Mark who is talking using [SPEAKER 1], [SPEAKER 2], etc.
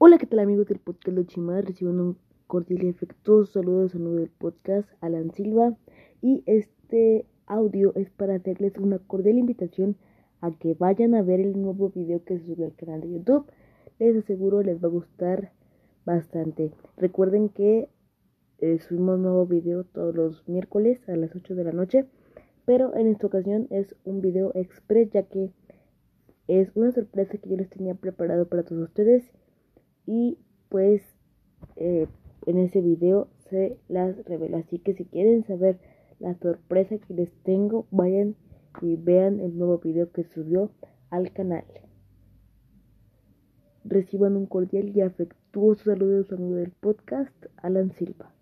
[SPEAKER 1] Hola, ¿qué tal amigos del podcast Luchimar? Reciben un cordial y afectuoso saludo de saludo del podcast Alan Silva y este audio es para hacerles una cordial invitación a que vayan a ver el nuevo video que se subió al canal de YouTube. Les aseguro les va a gustar bastante. Recuerden que eh, subimos nuevo video todos los miércoles a las 8 de la noche, pero en esta ocasión es un video express ya que es una sorpresa que yo les tenía preparado para todos ustedes y pues eh, en ese video se las revela. Así que si quieren saber la sorpresa que les tengo vayan y vean el nuevo video que subió al canal. Reciban un cordial y afectuoso saludo de del podcast Alan Silva